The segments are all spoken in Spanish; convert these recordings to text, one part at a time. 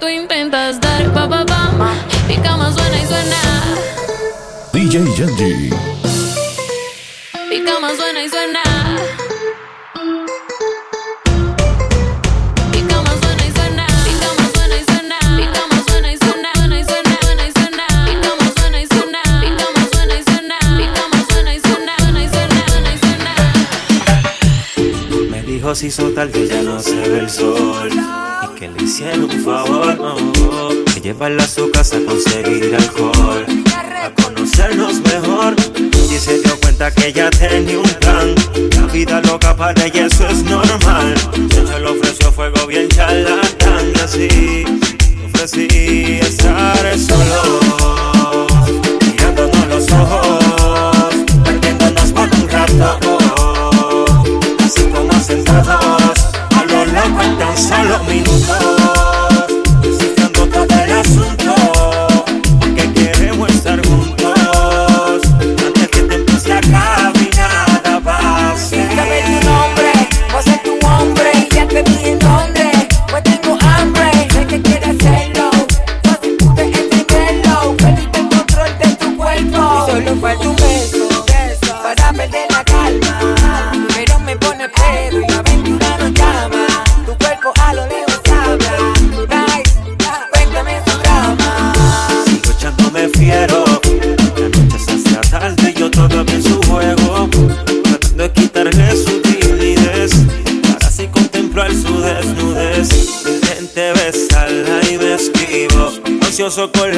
Tú intentas dar pa pa pica más suena y suena. DJ Jazzy. Pica más suena y suena. Pica más suena y suena. Pica más suena y suena. Suena y suena. Suena y suena. Pica más suena y suena. Pica más suena y suena. Suena y suena. Y suena. Me dijo si es tal que ya no se ve el sol que le hicieron un favor llevarla a su casa a conseguir alcohol, a conocernos mejor. Y se dio cuenta que ella tenía un plan. La vida loca para ella, eso es normal. Se lo ofreció fuego bien socorro.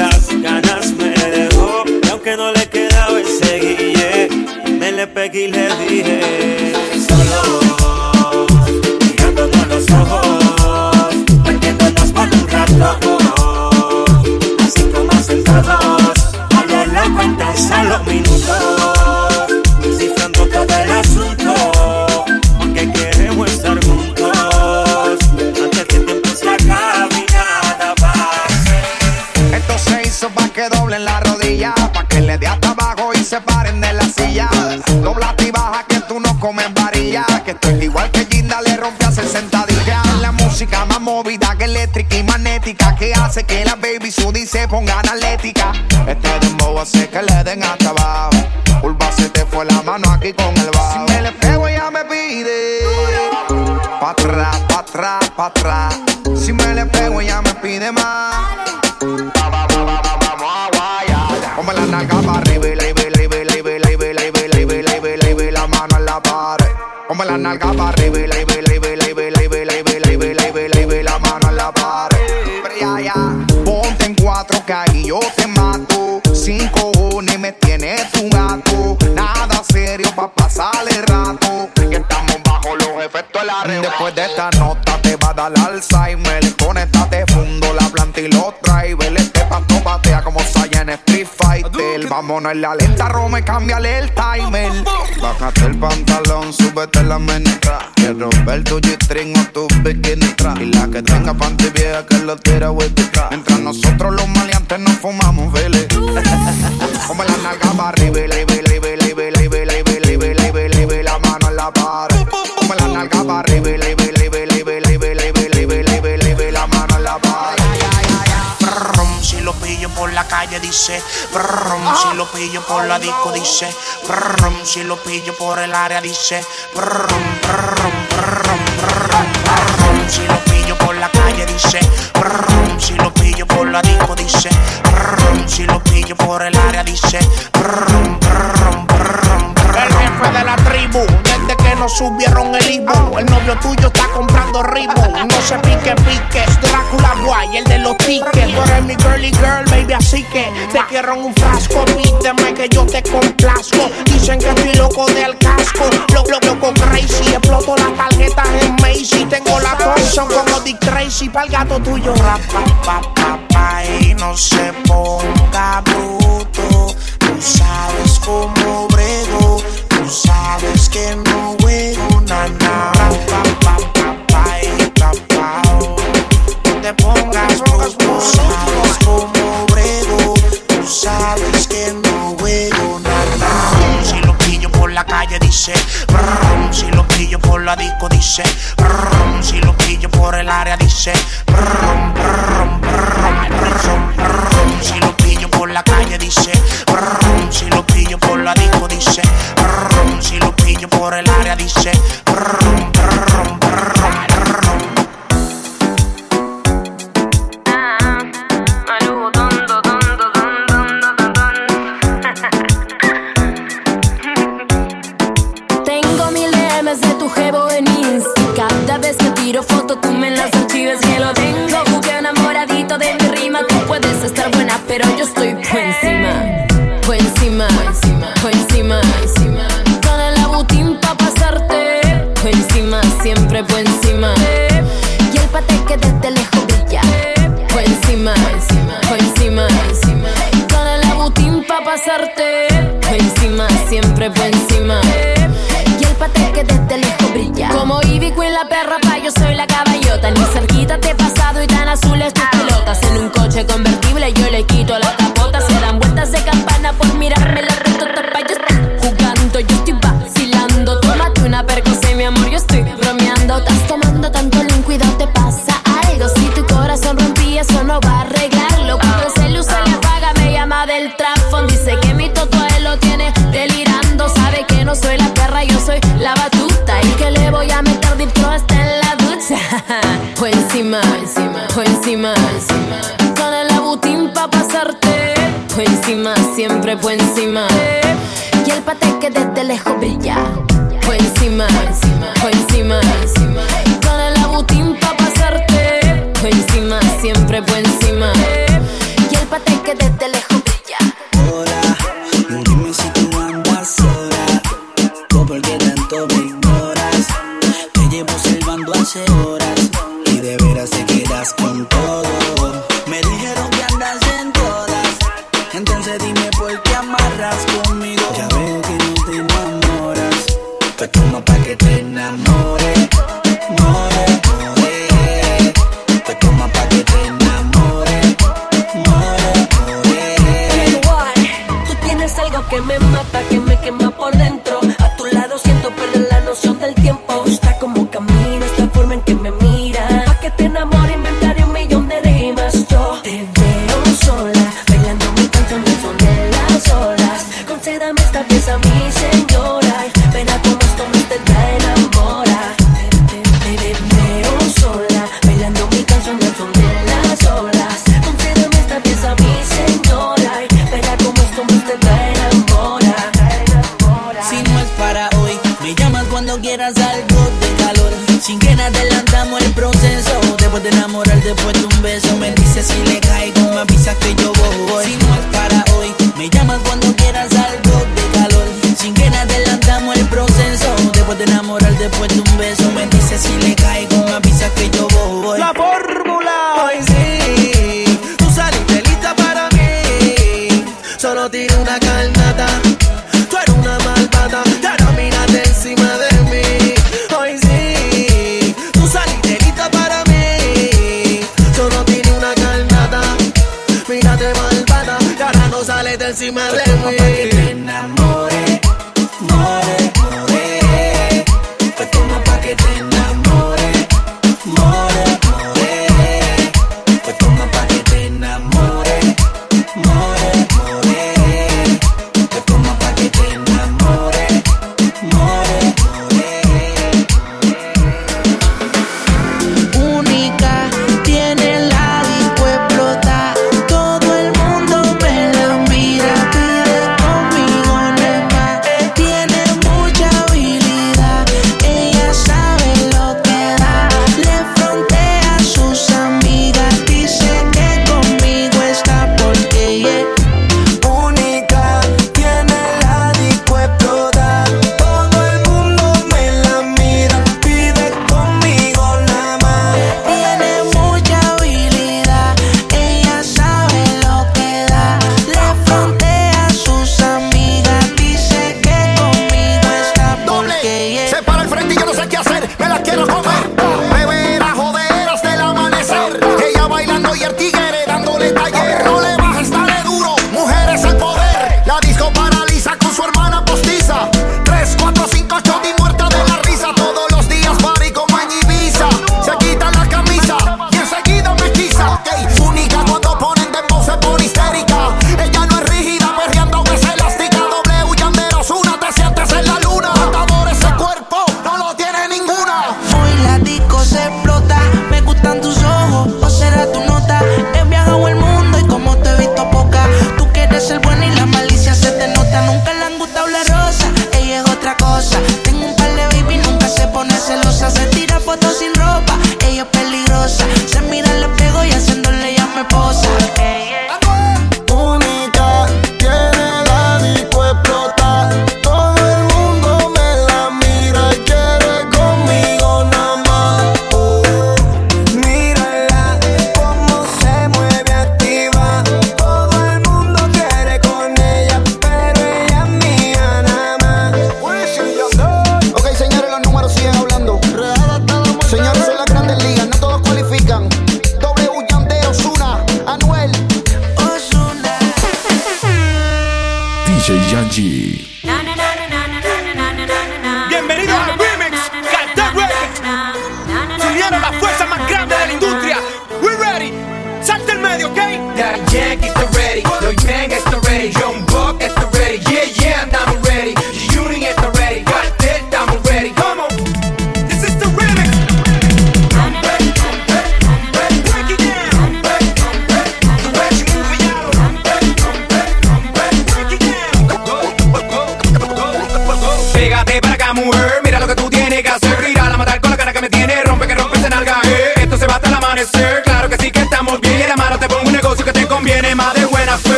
ponerla lenta, Rome, cámbiale el timer. Bájate el pantalón, súbete la menestra. Quiero romper tu G-string o tu bikini tra. Y la que tenga panty vieja que lo tira huetica. Mientras nosotros los maleantes nos fumamos, vele. Como la nalga barri, vele. calle dice, brum, si lo pillo por la disco dice, brum, si lo pillo por el área dice, brum, si lo pillo por la calle dice, brum, si lo pillo por la disco dice, brum, si lo pillo por el área dice, brum, no subieron el Ivo. El novio tuyo está comprando ritmo. No se pique, pique. Drácula guay, el de los tickets. Tú eres mi girly girl, baby, así que te quiero en un frasco. Pídeme que yo te complazco. Dicen que estoy loco del casco. lo loco, loco crazy. Exploto las tarjetas en Macy. Tengo la Thompson como Dick Tracy. Pa'l gato tuyo. Rap, pa, pa, pa, y no se ponga bruto. Tú sabes cómo brego Tú sabes que no es una nada. Pa, pa, pa, y tapao. No te pongas loco, tú sabes cómo brego. Tú sabes que no es una nada. Si lo pillo por la calle dice, si lo pillo por la disco dice, si lo pillo por el área dice. La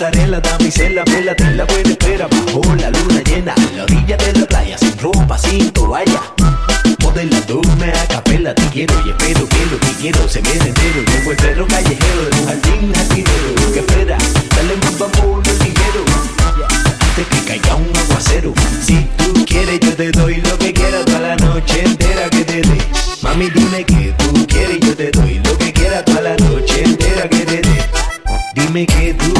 pasarela, damisela, vela, te la buena espera bajo la luna llena, en la orilla de la playa, sin ropa, sin toalla. Modelándome a capela, te quiero y espero que lo que quiero se me entero. Como el perro callejero de un jardín jardinero que espera, dale un bambú el tiguero. Antes que caiga un aguacero, si tú quieres yo te doy lo que quieras toda la noche entera que te dé. Mami dime que tú quieres yo te doy lo que quieras toda la noche entera que te dé. Dime que tú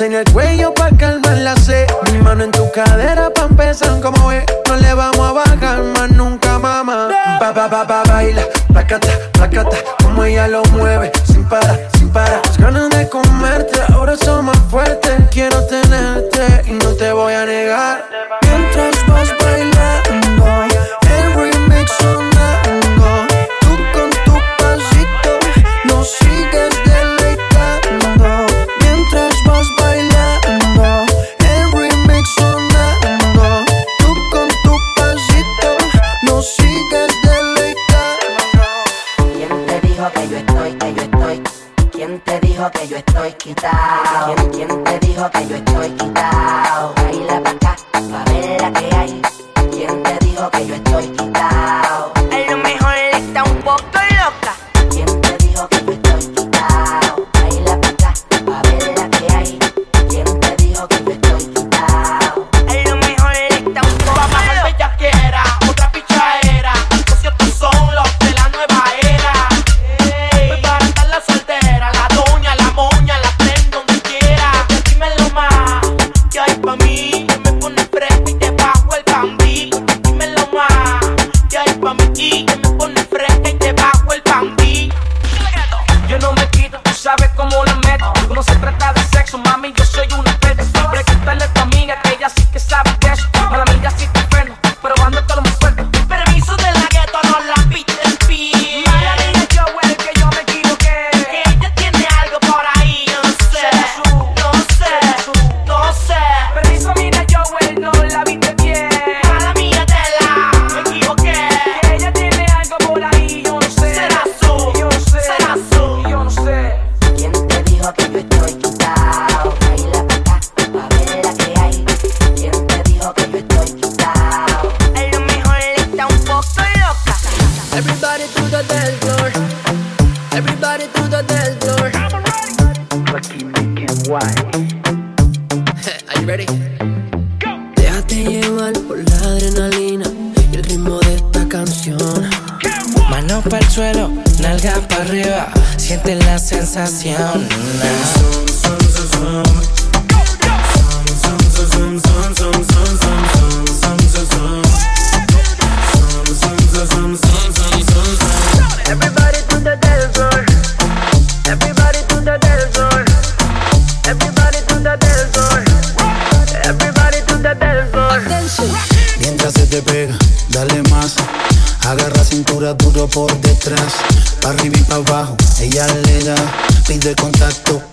en it. Way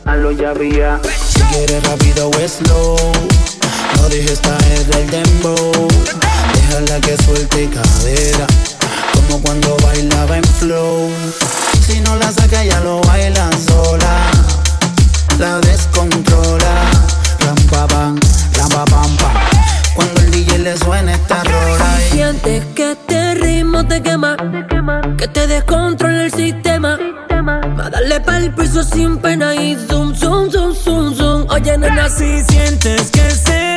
hazlo ya vía. Si quieres rápido o slow, no dejes caer del dembow. Déjala que suelte cadera, como cuando bailaba en flow. Si no la saca, ya lo baila sola, la descontrola. Ram, pa, bam. Cuando el DJ le suena esta rola. Y... Sientes que este ritmo te quema, que te descontrola el sistema. Más dale pa'l piso sin pena y zoom, zoom, zoom, zoom, zoom. Oye, nena, si sientes que se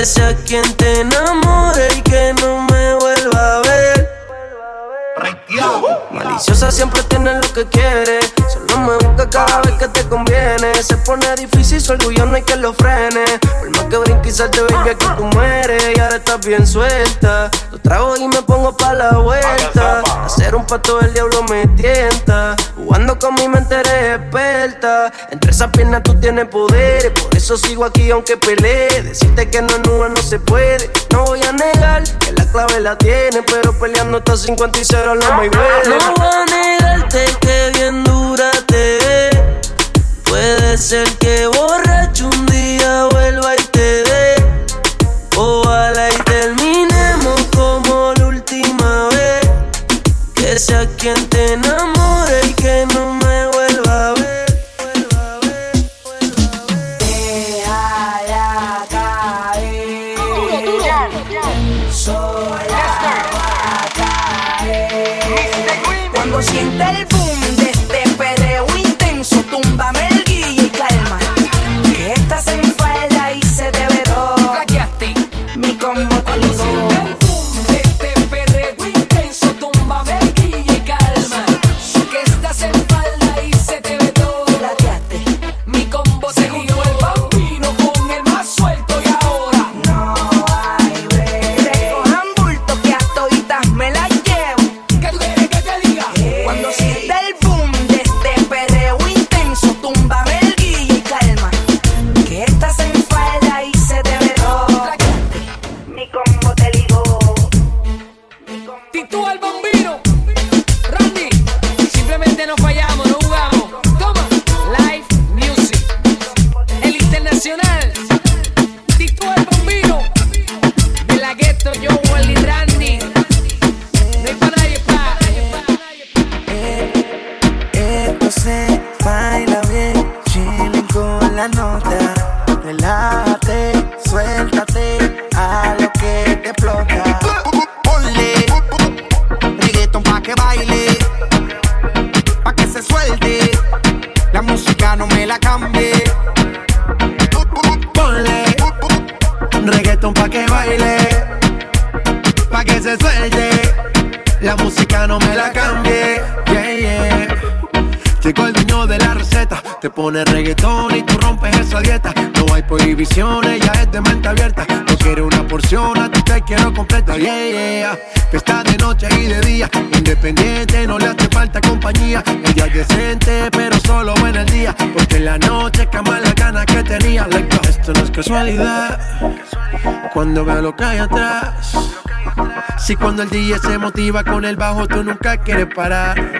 Ese quien te enamore y que no me vuelva a ver. Maliciosa siempre tiene lo que quiere. Solo me busca cada vez que te conviene. Se pone difícil, su orgullo no hay que lo frene. Por más que brinque y salte, baby, aquí tú mueres. Y ahora estás bien suelta. Trago y me pongo pa' la vuelta. Hacer un pato el diablo me tienta. Jugando con mi mente eres experta. Entre esas piernas tú tienes poderes. Por eso sigo aquí aunque pelee. Decirte que no es nube no se puede. No voy a negar que la clave la tiene. Pero peleando hasta 50 y 0 la muy No voy a negarte que bien dura te. Puede ser que borracho un día vuelva y te dé. second. traición, ella es de mente abierta. No quiere una porción, a ti te quiero completa. Yeah, yeah. Fiesta de noche y de día, independiente, no le hace falta compañía. Ella es decente, pero solo en el día. Porque en la noche cama la gana que tenía. Like, esto no es casualidad. Cuando veo lo que hay atrás. Si cuando el día se motiva con el bajo, tú nunca quieres parar.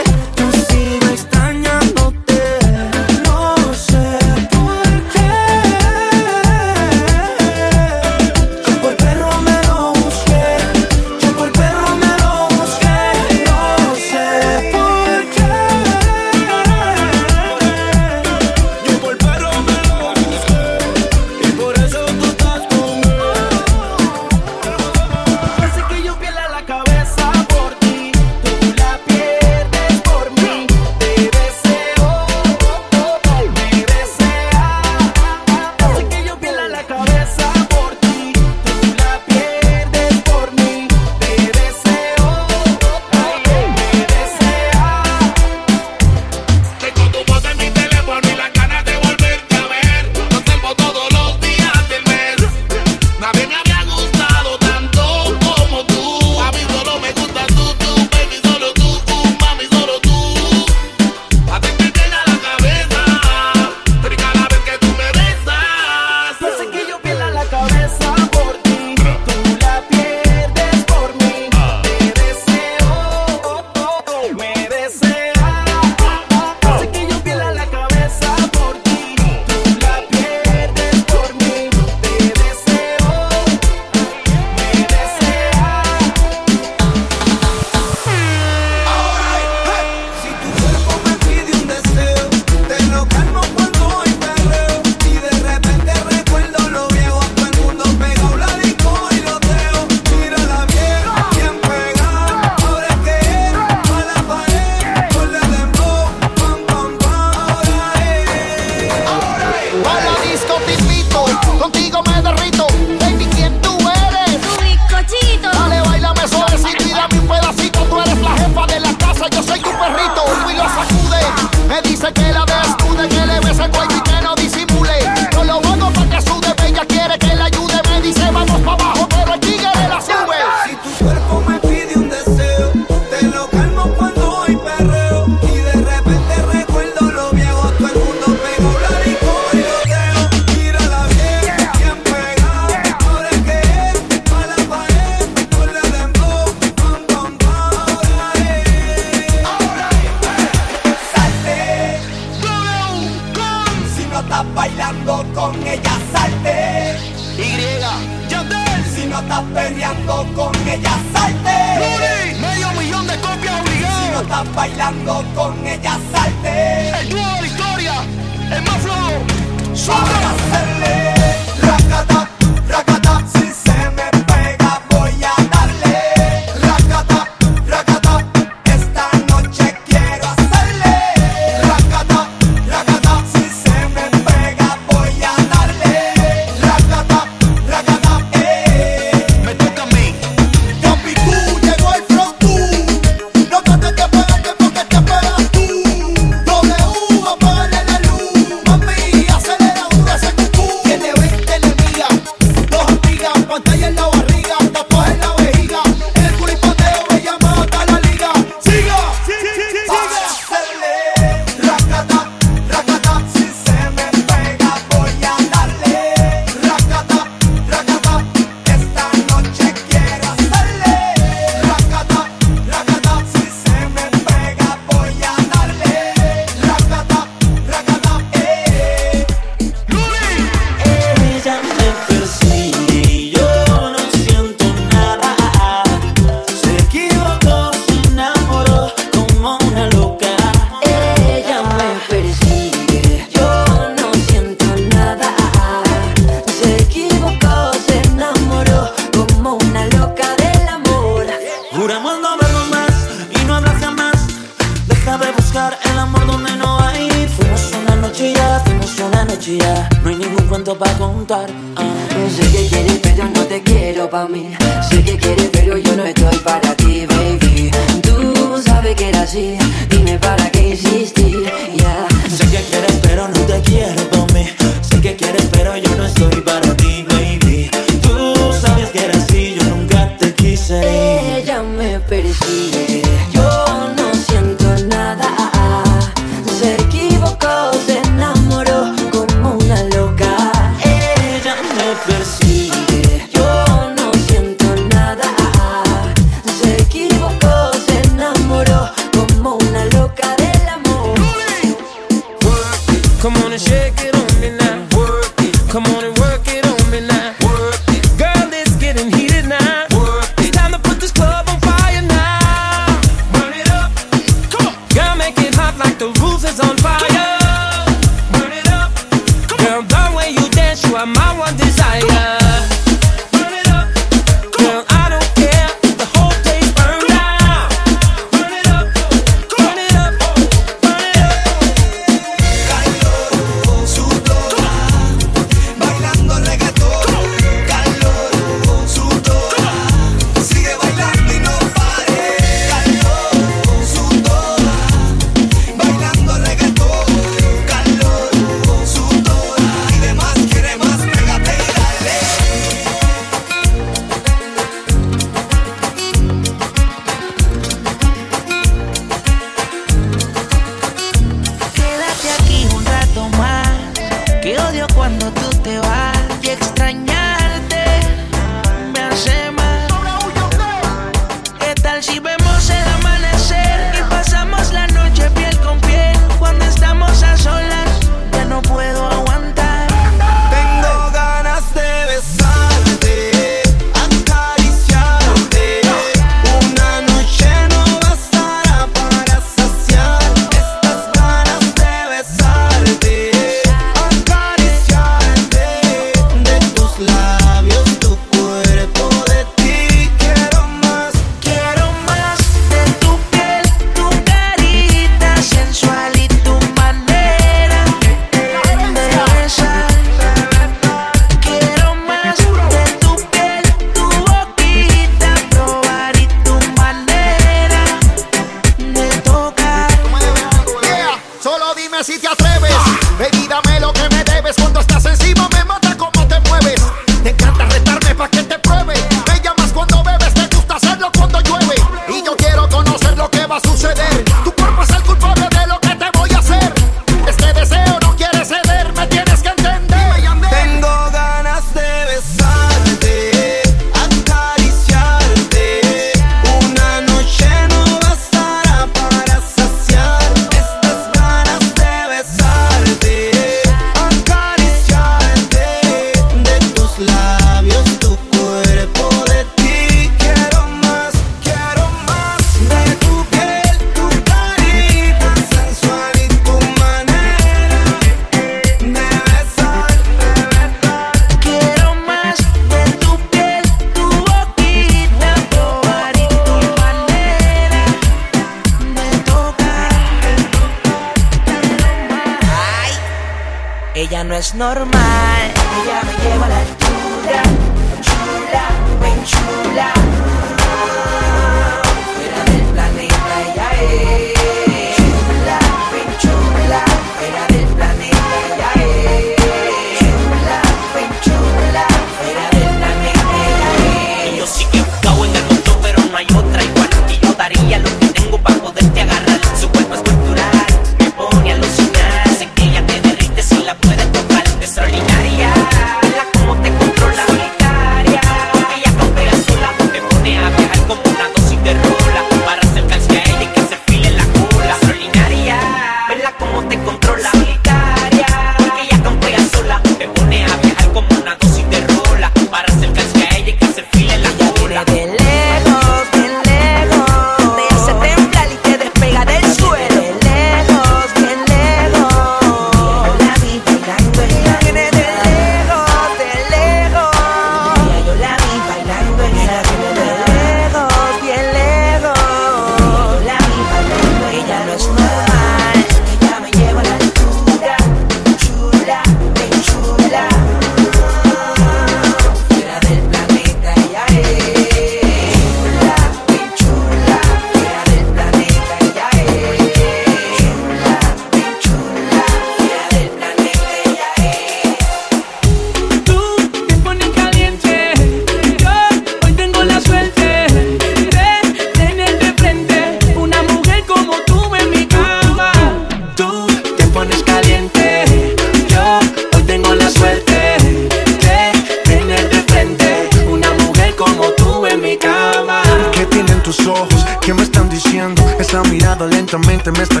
Lentamente me está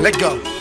Let go.